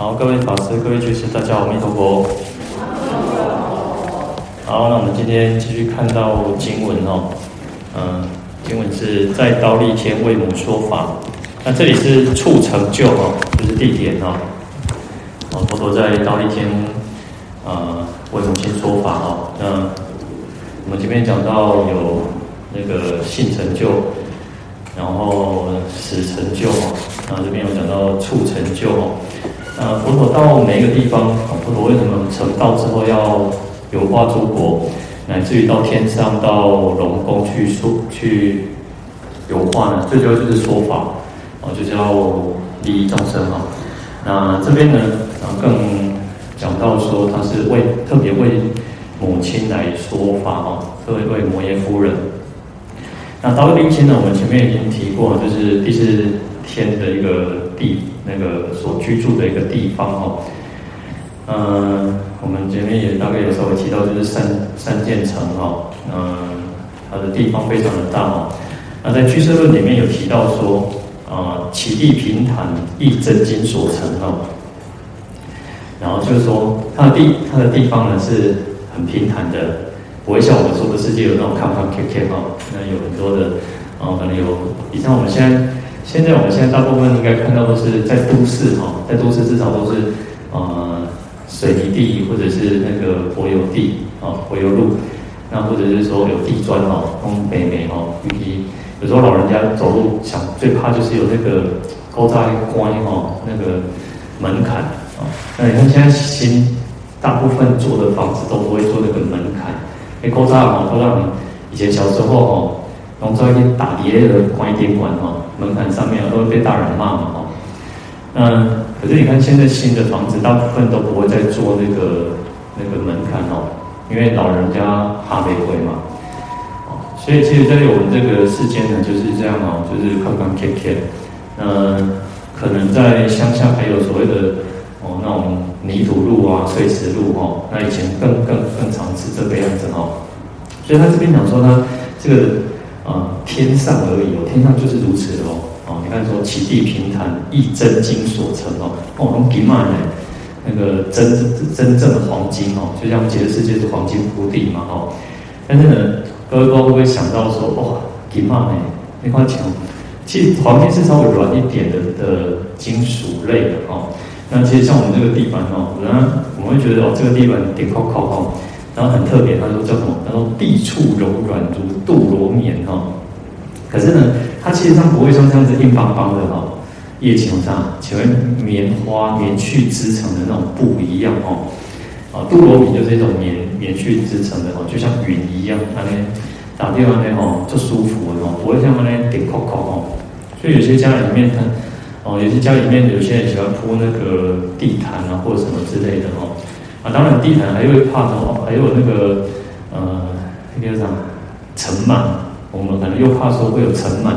好，各位法师、各位居士，大家好，阿弥陀佛。好，那我们今天继续看到经文哦，嗯，经文是在刀利天为母说法。那这里是处成就哦，就是地点哦。哦，佛陀在刀利天啊为母亲说法哦。那我们前面讲到有那个性成就，然后死成就哦。那这边有讲到处成就哦。呃，佛陀到每一个地方，佛陀为什么成道之后要游化诸国，乃至于到天上、到龙宫去说、去游化呢？最主要就是说法，哦，就是要利益众生啊。那这边呢，啊，更讲到说他是为特别为母亲来说法哦，特别为摩耶夫人。那忉利天呢，我们前面已经提过，就是第四天的一个。地那个所居住的一个地方哦，嗯，我们前面也大概有稍微提到，就是三三建城哦，嗯，它的地方非常的大哦。那在居舍论里面有提到说，啊，其地平坦，亦真金所成哦。然后就是说，它的地它的地方呢是很平坦的，不会像我们说的世界有那种坎坎坷坷哦，那有很多的哦，可能有，你像我们现在。现在我们现在大部分应该看到都是在都市哈，在都市至少都是呃水泥地或者是那个柏油地啊，柏油路，那或者是说有地砖哦，东北美哦，尤其有时候老人家走路想最怕就是有那个高栅关哦，那个门槛啊。那你看现在新大部分做的房子都不会做那个门槛，诶，高栅哦都让你以前小时候哦。然后在一打碟的关一点管哈，门槛上面都会被大人骂嘛哈。嗯，可是你看现在新的房子，大部分都不会再做那个那个门槛哦，因为老人家怕被毁嘛。哦，所以其实，在我们这个世间呢，就是这样哦，就是坎坎坷坷。嗯，可能在乡下还有所谓的哦那种泥土路啊、碎石路哦，那以前更更更常是这个样子哦。所以他这边讲说呢，这个。啊，天上而已哦，天上就是如此哦。哦，你看说，其地平坦，亦真金所成哦。哦，用金嘛呢？那个真真正的黄金哦，就像极乐世界是黄金铺地嘛哦。但是呢，各位不知道会不会想到说，哇，金嘛呢？那块钱，其实黄金是稍微软一点的的金属类的哦。那其实像我们这个地板哦，然后我们会觉得哦，这个地板点扣扣哦。然后很特别，他说叫什么？他说地处柔软如杜罗棉哈。可是呢，它其实上不会像这样子硬邦邦的哈。叶青上，请问棉花棉絮织成的那种布一样哦。啊，杜罗棉就是一种棉棉絮织成的哦，就像云一样，它呢打电话那吼就舒服哦，不会像那点扣扣哦。所以有些家里面，哦，有些家里面有些人喜欢铺那个地毯啊，或者什么之类的哦。啊，当然地毯还会怕什么？还有那个呃，那个啥尘螨，我们可能又怕说会有尘螨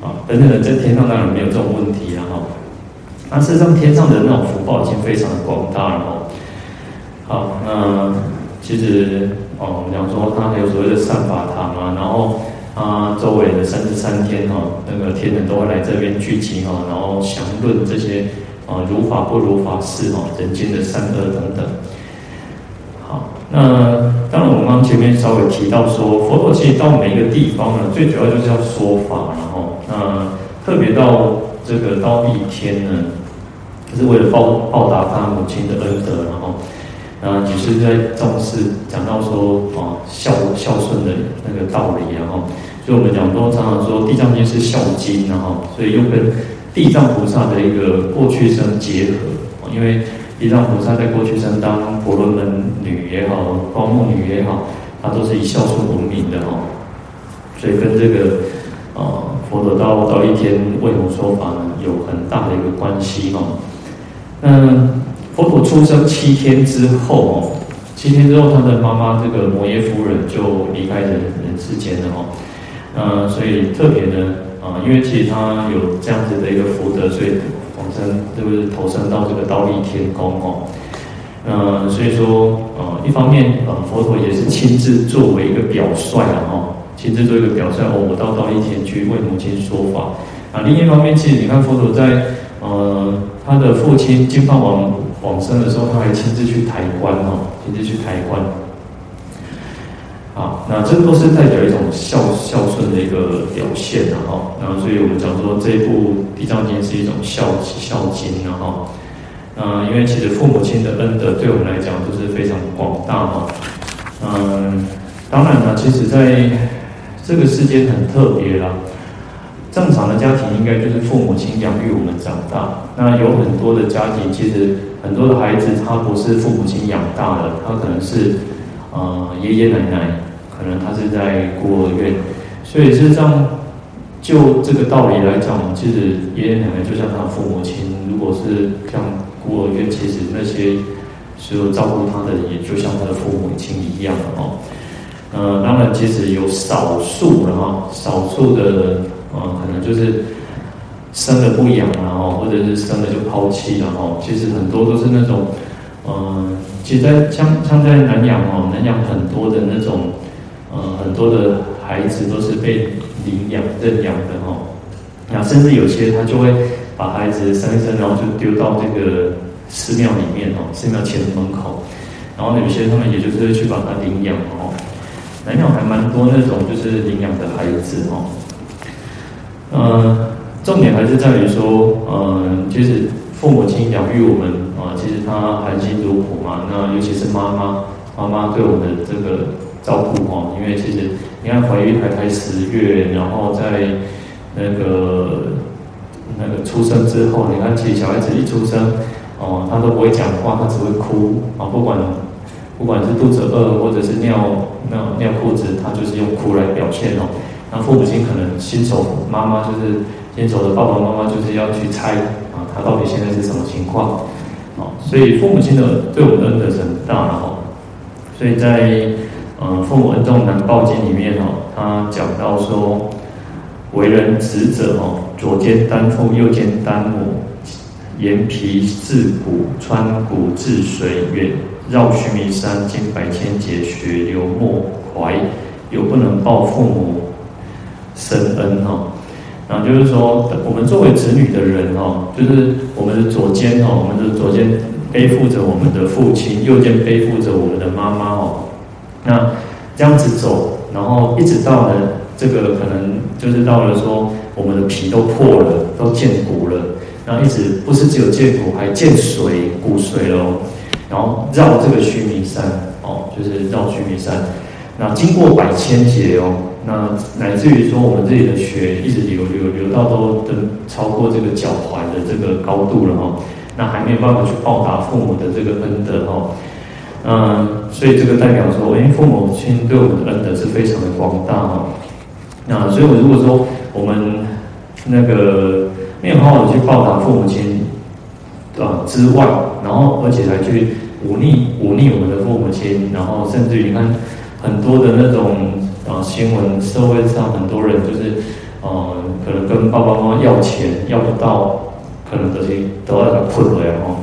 啊。等等的，在天上当然没有这种问题了哈。那事实上，天上的那种福报已经非常的广大了哈。好，那其实哦，我们讲说它还有所谓的善法堂啊，然后啊，周围的三十三天哈，那个天人都会来这边聚集哈，然后详论这些。啊，如法不如法事哦，人间的善恶等等。好，那当然我们刚前面稍微提到说，佛陀其实到每一个地方呢，最主要就是要说法，然后那特别到这个到一天呢，就是为了报报答他母亲的恩德，然后啊，也是在重视讲到说啊孝孝顺的那个道理，然后所以我们讲说常常说地藏经是孝经，然后所以又跟。地藏菩萨的一个过去生结合，因为地藏菩萨在过去生当婆罗门女也好，光目女也好，她都是以孝顺闻名的哈，所以跟这个呃佛陀到到一天为母说法呢，有很大的一个关系哈。那，佛陀出生七天之后哦，七天之后他的妈妈这个摩耶夫人就离开人人世间了哈，嗯，所以特别呢。啊，因为其实他有这样子的一个福德，所以往生就是投生到这个忉利天宫哦。嗯，所以说，呃，一方面，呃，佛陀也是亲自作为一个表率啊，哈，亲自做一个表率哦，我到忉利天去为母亲说法。啊，另一方面，其实你看佛陀在呃他的父亲净饭王往生的时候，他还亲自去抬棺哦，亲自去抬棺。啊，那这都是代表一种孝孝顺的一个表现的哈。那所以我们讲说这一部《地藏经》是一种孝孝经啊哈。嗯，因为其实父母亲的恩德对我们来讲都是非常广大哈。嗯，当然了，其实在这个世间很特别啦。正常的家庭应该就是父母亲养育我们长大。那有很多的家庭，其实很多的孩子他不是父母亲养大的，他可能是呃爷爷奶奶，可能他是在孤儿院。所以事实上，就这个道理来讲，其实爷爷奶奶就像他的父母亲。如果是像孤儿院，其实那些所有照顾他的，也就像他的父母亲一样哦。呃，当然，其实有少数的哈，少数的呃。可能就是生了不养然后，或者是生了就抛弃了哈。其实很多都是那种，嗯，其实在像像在南洋哦，南洋很多的那种，呃，很多的孩子都是被领养认养的哈。那甚至有些他就会把孩子生一生，然后就丢到这个寺庙里面哦，寺庙前门口。然后有些他们也就是去把他领养哦。南洋还蛮多那种就是领养的孩子哦。嗯，重点还是在于说，嗯，就是父母亲养育我们，他含辛茹苦嘛。那尤其是妈妈，妈妈对我们的这个照顾哈，因为其实你看怀孕还才十月，然后在那个那个出生之后，你看其实小孩子一出生，哦，他都不会讲话，他只会哭啊，不管不管是肚子饿或者是尿尿尿裤子，他就是用哭来表现哦。那父母亲可能新手妈妈就是新手的爸爸妈妈就是要去猜啊，他到底现在是什么情况？所以父母亲的对我们的恩德是很大的哈。所以在呃《父母恩重难报经》里面哦，他讲到说，为人子者哦，左肩担父，右肩担母，沿皮至骨，穿骨至髓，远绕须弥山，经百千劫，血流莫怀，又不能报父母。深恩哈，然后就是说，我们作为子女的人哦，就是我们的左肩哈，我们的左肩背负着我们的父亲，右肩背负着我们的妈妈哦。那这样子走，然后一直到了这个可能就是到了说，我们的皮都破了，都见骨了，然后一直不是只有见骨，还见髓骨髓喽。然后绕这个须弥山哦，就是绕须弥山，那经过百千劫哦。那乃至于说，我们这里的血一直流流流到都都超过这个脚踝的这个高度了哈，那还没有办法去报答父母的这个恩德哈，嗯，所以这个代表说，因为父母亲对我们的恩德是非常的广大哈，那所以我如果说我们那个没有好好的去报答父母亲啊之外，然后而且还去忤逆忤逆我们的父母亲，然后甚至于你看很多的那种。啊，新闻社会上很多人就是，呃，可能跟爸爸妈妈要钱要不到，可能都是都要他困了哦，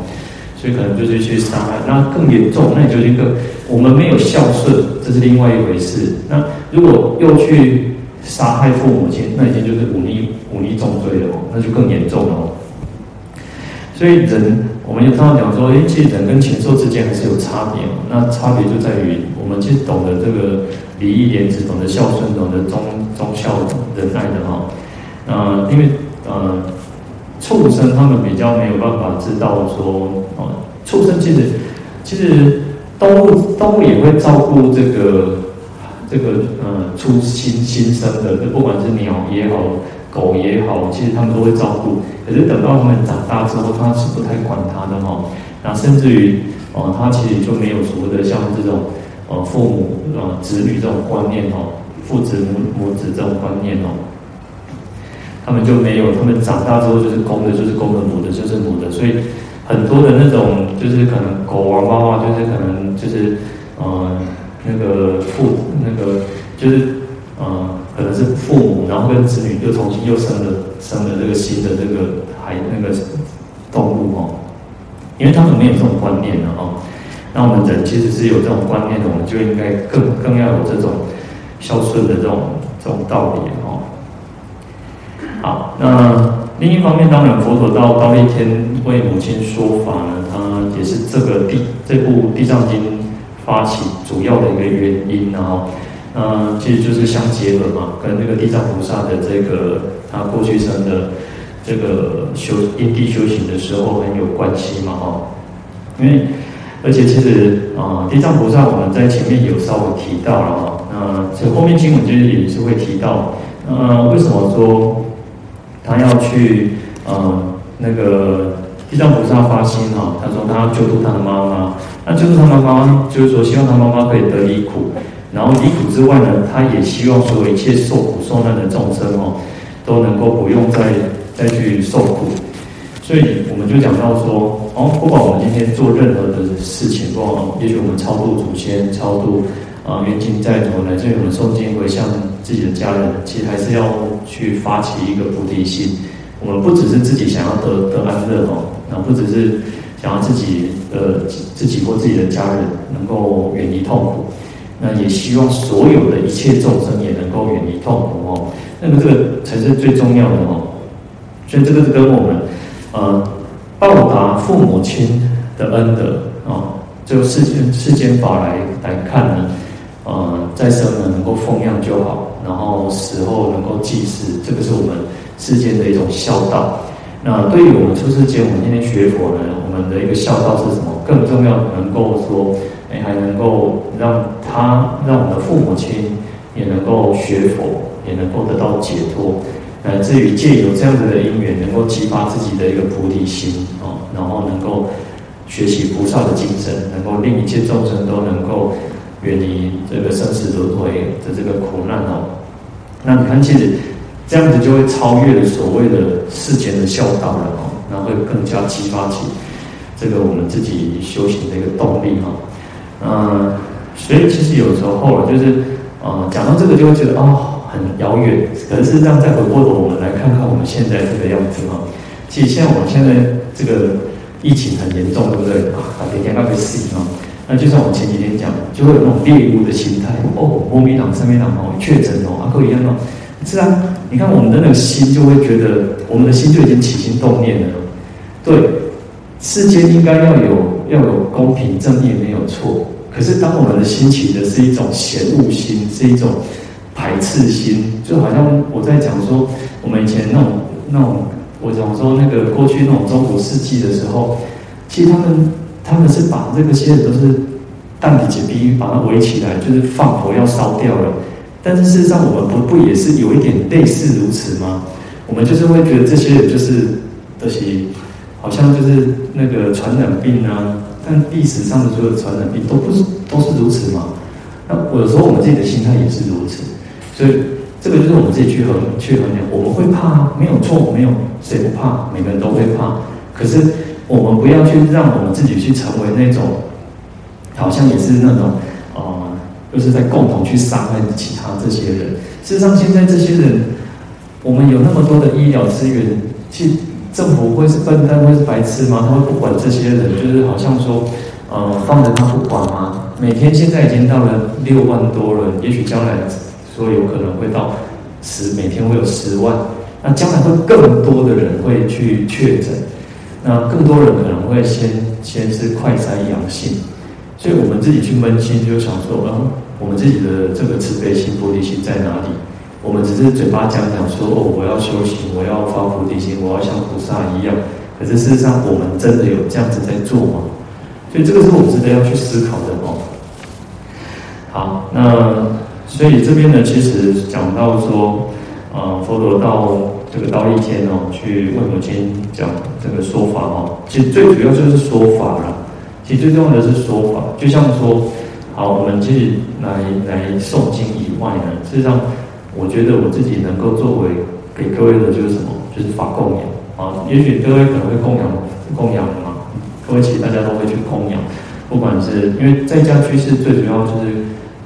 所以可能就是去杀害，那更严重，那就是一个我们没有孝顺，这是另外一回事。那如果又去杀害父母亲，那已经就是忤逆忤逆重罪了哦，那就更严重了哦。所以人，我们就常常讲说，诶，其实人跟禽兽之间还是有差别哦。那差别就在于，我们其实懂得这个礼义廉耻，懂得孝顺，懂得忠忠孝仁爱的哈。呃，因为呃，畜生他们比较没有办法知道说，哦，畜生其实其实动物动物也会照顾这个这个呃出新新生的，不管是鸟也好。狗也好，其实他们都会照顾。可是等到他们长大之后，他是不太管他的哈。那甚至于，哦，他其实就没有所谓的像这种，呃，父母呃子女这种观念哦，父子母母子这种观念哦。他们就没有，他们长大之后就是公的，就是公的；母的，就是母的。所以很多的那种，就是可能狗啊、猫啊，就是可能就是，呃，那个父那个就是。呃，可能是父母，然后跟子女又重新又生了生了这个新的这个孩那个动物哦，因为他们没有这种观念的哦。那我们人其实是有这种观念的，我们就应该更更要有这种孝顺的这种这种道理哦。好，那另一方面，当然佛陀到忉利天为母亲说法呢，他也是这个地这部《地藏经》发起主要的一个原因，然后，呃，其实就是相结合嘛，跟那个地藏菩萨的这个他过去生的这个修因地修行的时候很有关系嘛，哈，因为而且其实啊、呃，地藏菩萨我们在前面有稍微提到了哈，那这后面经文其实也是会提到，呃，为什么说？他要去，呃，那个地藏菩萨发心哈，他说他要救度他的妈妈，那救度他妈妈，就是说希望他妈妈可以得离苦，然后离苦之外呢，他也希望所有一切受苦受难的众生哦，都能够不用再再去受苦，所以我们就讲到说，哦，不管我们今天做任何的事情，不管也许我们超度祖先，超度。啊，冤亲债主来，这我们诵经回向自己的家人，其实还是要去发起一个菩提心。我们不只是自己想要得得安乐哦，那不只是想要自己呃自己或自己的家人能够远离痛苦，那也希望所有的一切众生也能够远离痛苦哦。那么这个才是最重要的哦。所以这个是跟我们呃报答父母亲的恩德啊，就世间世间法来来看呢。呃，在生呢能够奉养就好，然后死后能够济世，这个是我们世间的一种孝道。那对于我们出世间，我们今天学佛呢，我们的一个孝道是什么？更重要，能够说，哎，还能够让他，让我们的父母亲也能够学佛，也能够得到解脱。乃至于借由这样子的因缘，能够激发自己的一个菩提心啊，然后能够学习菩萨的精神，能够令一切众生都能够。远离这个生死轮回的这个苦难哦，那你看，其实这样子就会超越了所谓的世间的孝道了哦，那会更加激发起这个我们自己修行的一个动力哈。嗯，所以其实有时候就是呃，讲到这个就会觉得哦很遥远，可是这样再回过头我们来看看我们现在这个样子哈。其实像我们现在这个疫情很严重，对不对啊？每天都被死啊！那就像我前几天讲，就会有那种猎物的心态哦，国民党、三弥陀哦，确诊哦，阿哥一样哦，是啊，你看我们的那个心就会觉得，我们的心就已经起心动念了。对，世间应该要有要有公平正义没有错，可是当我们的心起的是一种嫌恶心，是一种排斥心，就好像我在讲说，我们以前那种那种，我讲说那个过去那种中古世纪的时候，其实他们。他们是把这个些人都是疍鼻解逼，把它围起来，就是放火要烧掉了。但是事实上，我们不不也是有一点类似如此吗？我们就是会觉得这些人就是这些，好像就是那个传染病啊。但历史上的所有传染病都不是都是如此吗？那有时候我们自己的心态也是如此。所以这个就是我们自己去衡去衡量。我们会怕，没有错，没有谁不怕，每个人都会怕。可是。我们不要去让我们自己去成为那种，好像也是那种，呃，就是在共同去伤害其他这些人。事实上，现在这些人，我们有那么多的医疗资源，去政府会是笨蛋，会是白痴吗？他会不管这些人？就是好像说，呃，放着他不管吗？每天现在已经到了六万多人，也许将来说有可能会到十，每天会有十万，那将来会更多的人会去确诊。那更多人可能会先先是快筛阳性，所以我们自己去扪心，就想说，嗯，我们自己的这个慈悲心、菩提心在哪里？我们只是嘴巴讲讲说，哦，我要修行，我要发菩提心，我要像菩萨一样。可是事实上，我们真的有这样子在做吗？所以这个是我们值得要去思考的哦。好，那所以这边呢，其实讲到说，呃，佛陀到。这个忉利天哦，去为母亲讲这个说法哦，其实最主要就是说法了。其实最重要的是说法，就像说，好，我们去来来诵经以外呢，事实上，我觉得我自己能够作为给各位的就是什么，就是法供养啊。也许各位可能会供养供养嘛，各位其实大家都会去供养，不管是因为在家居士最主要就是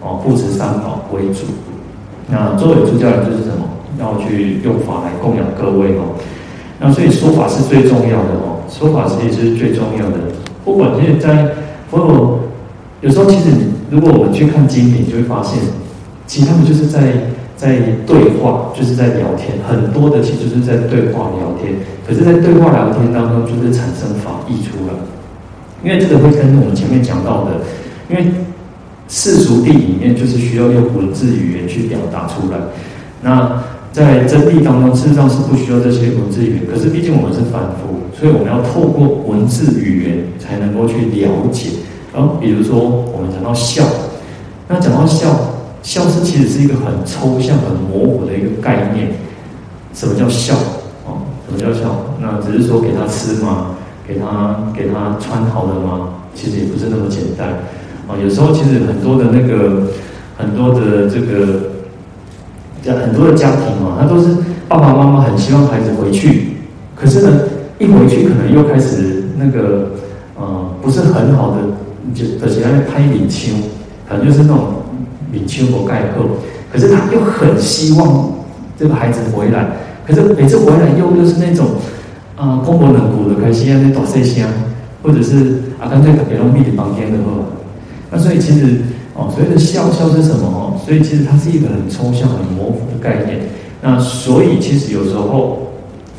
哦，护持三宝为主。那作为出家人就是什么？要去用法来供养各位哦，那所以说法是最重要的哦，说法其实是最重要的。不管现在佛陀，有时候其实你如果我们去看经典，就会发现，其实他们就是在在对话，就是在聊天，很多的其实就是在对话聊天。可是，在对话聊天当中，就是产生法溢出来。因为这个会跟我们前面讲到的，因为世俗地里面就是需要用文字语言去表达出来。那在真谛当中，事实上是不需要这些文字语言。可是，毕竟我们是凡夫，所以我们要透过文字语言才能够去了解。然后，比如说我们讲到笑，那讲到笑，笑是其实是一个很抽象、很模糊的一个概念。什么叫笑？哦，什么叫笑？那只是说给他吃吗？给他给他穿好了吗？其实也不是那么简单。啊，有时候其实很多的那个很多的这个家。很多的家庭嘛，他都是爸爸妈妈很希望孩子回去，可是呢，一回去可能又开始那个，呃，不是很好的，就而且还拍领秋，可能就是那种领秋不盖后，可是他又很希望这个孩子回来，可是每次回来又又是那种，啊、呃，空婆冷骨的开心啊，那倒碎香，或者是啊，干脆给他们密的房间的，那所以其实。哦，所谓的笑笑是什么？哦，所以其实它是一个很抽象、很模糊的概念。那所以其实有时候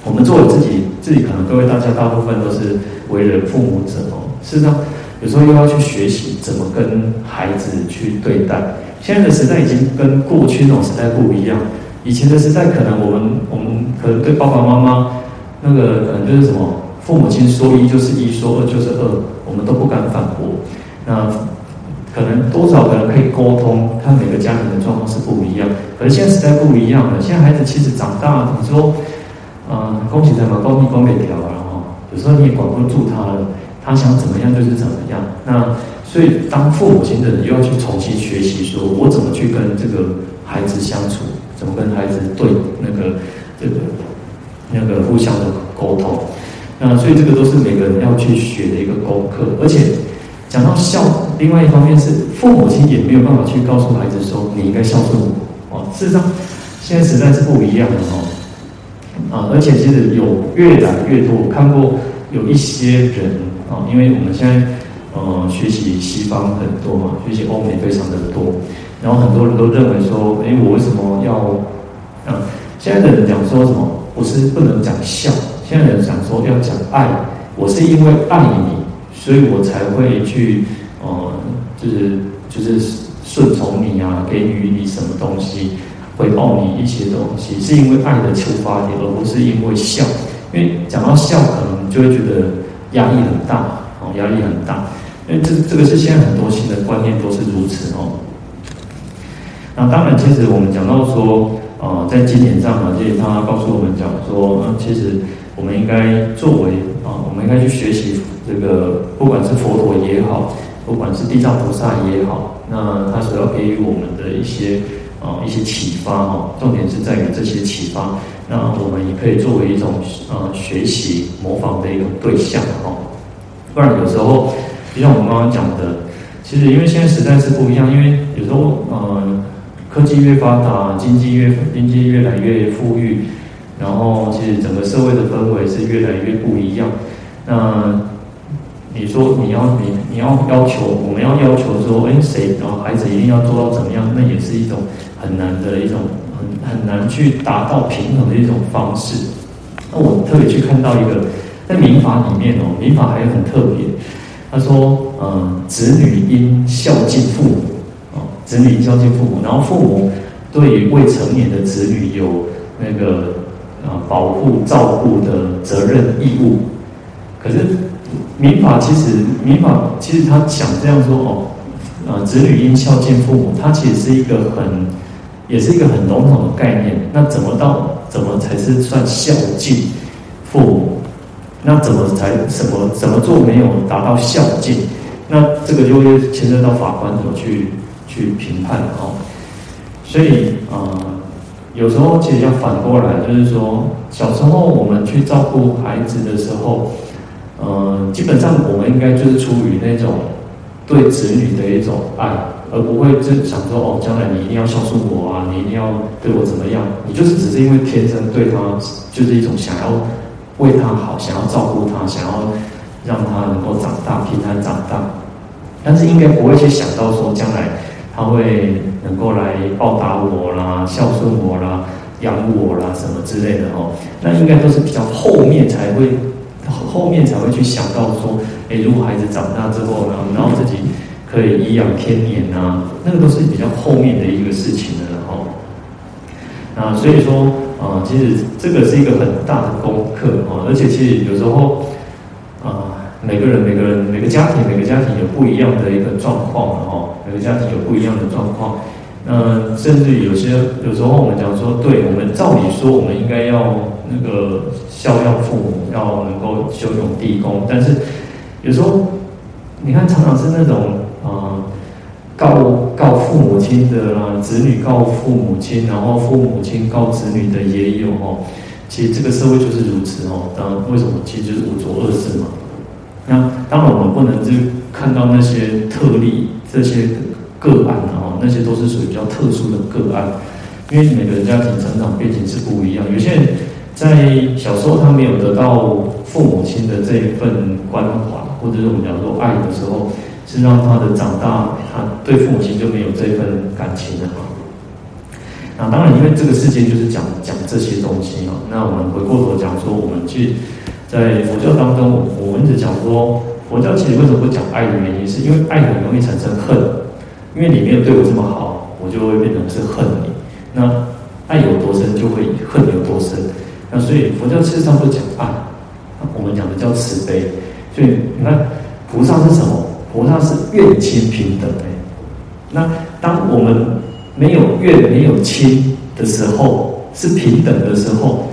我们作为自己，自己可能各位大家大部分都是为人父母者哦。事实上，有时候又要去学习怎么跟孩子去对待。现在的时代已经跟过去那种时代不一样。以前的时代，可能我们我们可能对爸爸妈妈那个可能就是什么，父母亲说一就是一，说二就是二，我们都不敢反驳。那可能多少可能可以沟通，看每个家庭的状况是不一样。可是现在时代不一样了，现在孩子其实长大了，你说，嗯，恭喜他们，高低光给调了哈。有时候你也管不住他了，他想怎么样就是怎么样。那所以当父母亲的人又要去重新学习，说我怎么去跟这个孩子相处，怎么跟孩子对那个这个那个互相的沟通。那所以这个都是每个人要去学的一个功课，而且。讲到孝，另外一方面是父母亲也没有办法去告诉孩子说，你应该孝顺我哦。事实上，现在时代是不一样的哦。啊，而且其实有越来越多，我看过有一些人啊，因为我们现在呃学习西方很多嘛，学习欧美非常的多，然后很多人都认为说，哎，我为什么要啊？现在的人讲说什么？不是不能讲孝，现在的人讲说要讲爱，我是因为爱你。所以我才会去，就是就是顺从你啊，给予你什么东西，回报你一些东西，是因为爱的出发点，而不是因为孝。因为讲到孝，可能就会觉得压力很大，哦，压力很大。因为这这个是现在很多新的观念都是如此哦。那当然，其实我们讲到说，呃，在经典上啊，其实他告诉我们讲说，其实我们应该作为啊，我们应该去学习。这个不管是佛陀也好，不管是地藏菩萨也好，那他所要给予我们的一些啊、呃、一些启发哈，重点是在于这些启发，那我们也可以作为一种、呃、学习模仿的一种对象哈。不然有时候，就像我们刚刚讲的，其实因为现在时代是不一样，因为有时候呃科技越发达，经济越经济越来越富裕，然后其实整个社会的氛围是越来越不一样，那。你说你要你你要要求我们要要求说，哎，谁然后孩子一定要做到怎么样？那也是一种很难的一种很很难去达到平衡的一种方式。那我特别去看到一个在民法里面哦，民法还有很特别，他说，嗯，子女应孝敬父母哦，子女应孝敬父母，然后父母对未成年的子女有那个啊保护照顾的责任义务，可是。民法其实，民法其实他想这样说哦，呃，子女应孝敬父母，它其实是一个很，也是一个很笼统的概念。那怎么到，怎么才是算孝敬父母？那怎么才什么怎么做没有达到孝敬？那这个就会牵涉到法官怎么去去评判哦。所以啊、有时候其实要反过来，就是说，小时候我们去照顾孩子的时候。嗯，基本上我们应该就是出于那种对子女的一种爱，而不会就想说哦，将来你一定要孝顺我啊，你一定要对我怎么样？你就是只是因为天生对他就是一种想要为他好，想要照顾他，想要让他能够长大平安长大。但是应该不会去想到说将来他会能够来报答我啦、孝顺我啦、养我啦什么之类的哦。那应该都是比较后面才会，后面才会去想到说，哎，如果孩子长大之后呢，然后自己可以颐养天年啊，那个都是比较后面的一个事情了哦。那所以说，啊、其实这个是一个很大的功课啊，而且其实有时候，啊、每个人、每个人、每个家庭、每个家庭有不一样的一个状况哈，每个家庭有不一样的状况。嗯，甚至有些有时候我们讲说，对我们照理说，我们应该要那个孝养父母，要能够修永地宫，但是有时候你看，常常是那种啊。告告父母亲的啦，子女告父母亲，然后父母亲告子女的也有哦。其实这个社会就是如此哦。当，为什么？其实就是五浊恶世嘛。那当然，我们不能就看到那些特例，这些个案啊，那些都是属于比较特殊的个案。因为每个人家庭成长背景是不一样，有些人在小时候他没有得到父母亲的这一份关怀，或者是我们讲说爱的时候。是让他的长大，他对父母亲就没有这份感情了嘛？那当然，因为这个世界就是讲讲这些东西嘛。那我们回过头讲说，我们去在佛教当中，我们一直讲说，佛教其实为什么不讲爱的原因，是因为爱很容易产生恨，因为你没有对我这么好，我就会变成是恨你。那爱有多深，就会恨有多深。那所以佛教事实上不讲爱，我们讲的叫慈悲。所以你看，菩萨是什么？菩萨是愿亲平等的，那当我们没有愿没有亲的时候，是平等的时候，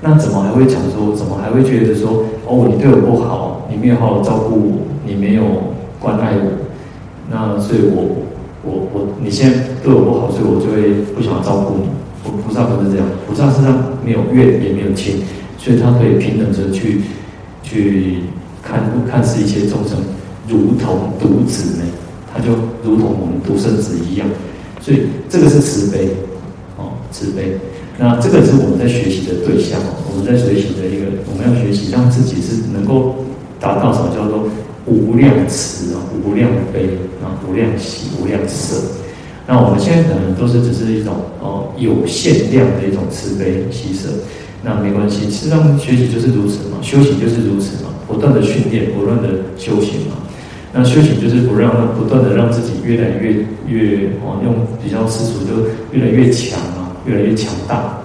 那怎么还会讲说？怎么还会觉得说？哦，你对我不好，你没有好好照顾我，你没有关爱我，那所以我我我你现在对我不好，所以我就会不想照顾你。菩萨不是这样，菩萨身上没有怨也没有亲，所以他可以平等着去去看看视一切众生。如同独子呢，他就如同我们独生子一样，所以这个是慈悲，哦，慈悲。那这个是我们在学习的对象，我们在学习的一个，我们要学习让自己是能够达到什么叫做无量慈啊，无量悲啊，无量喜，无量舍。那我们现在可能都是只是一种哦有限量的一种慈悲喜舍，那没关系，事实上学习就是如此嘛，修行就是如此嘛，不断的训练，不断的修行嘛。那修行就是不让不断的让自己越来越越哦，用比较世俗就越来越强啊，越来越强大。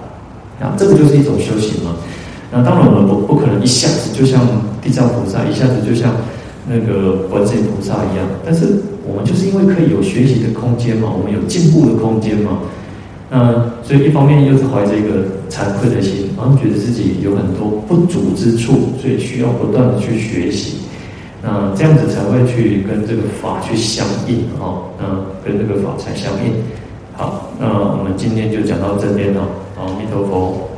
那这个就是一种修行嘛。那当然我们不不可能一下子就像地藏菩萨，一下子就像那个观世音菩萨一样。但是我们就是因为可以有学习的空间嘛，我们有进步的空间嘛。那所以一方面又是怀着一个惭愧的心，然后觉得自己有很多不足之处，所以需要不断的去学习。那这样子才会去跟这个法去相应哦，那跟这个法才相应。好，那我们今天就讲到这边了。阿弥陀佛。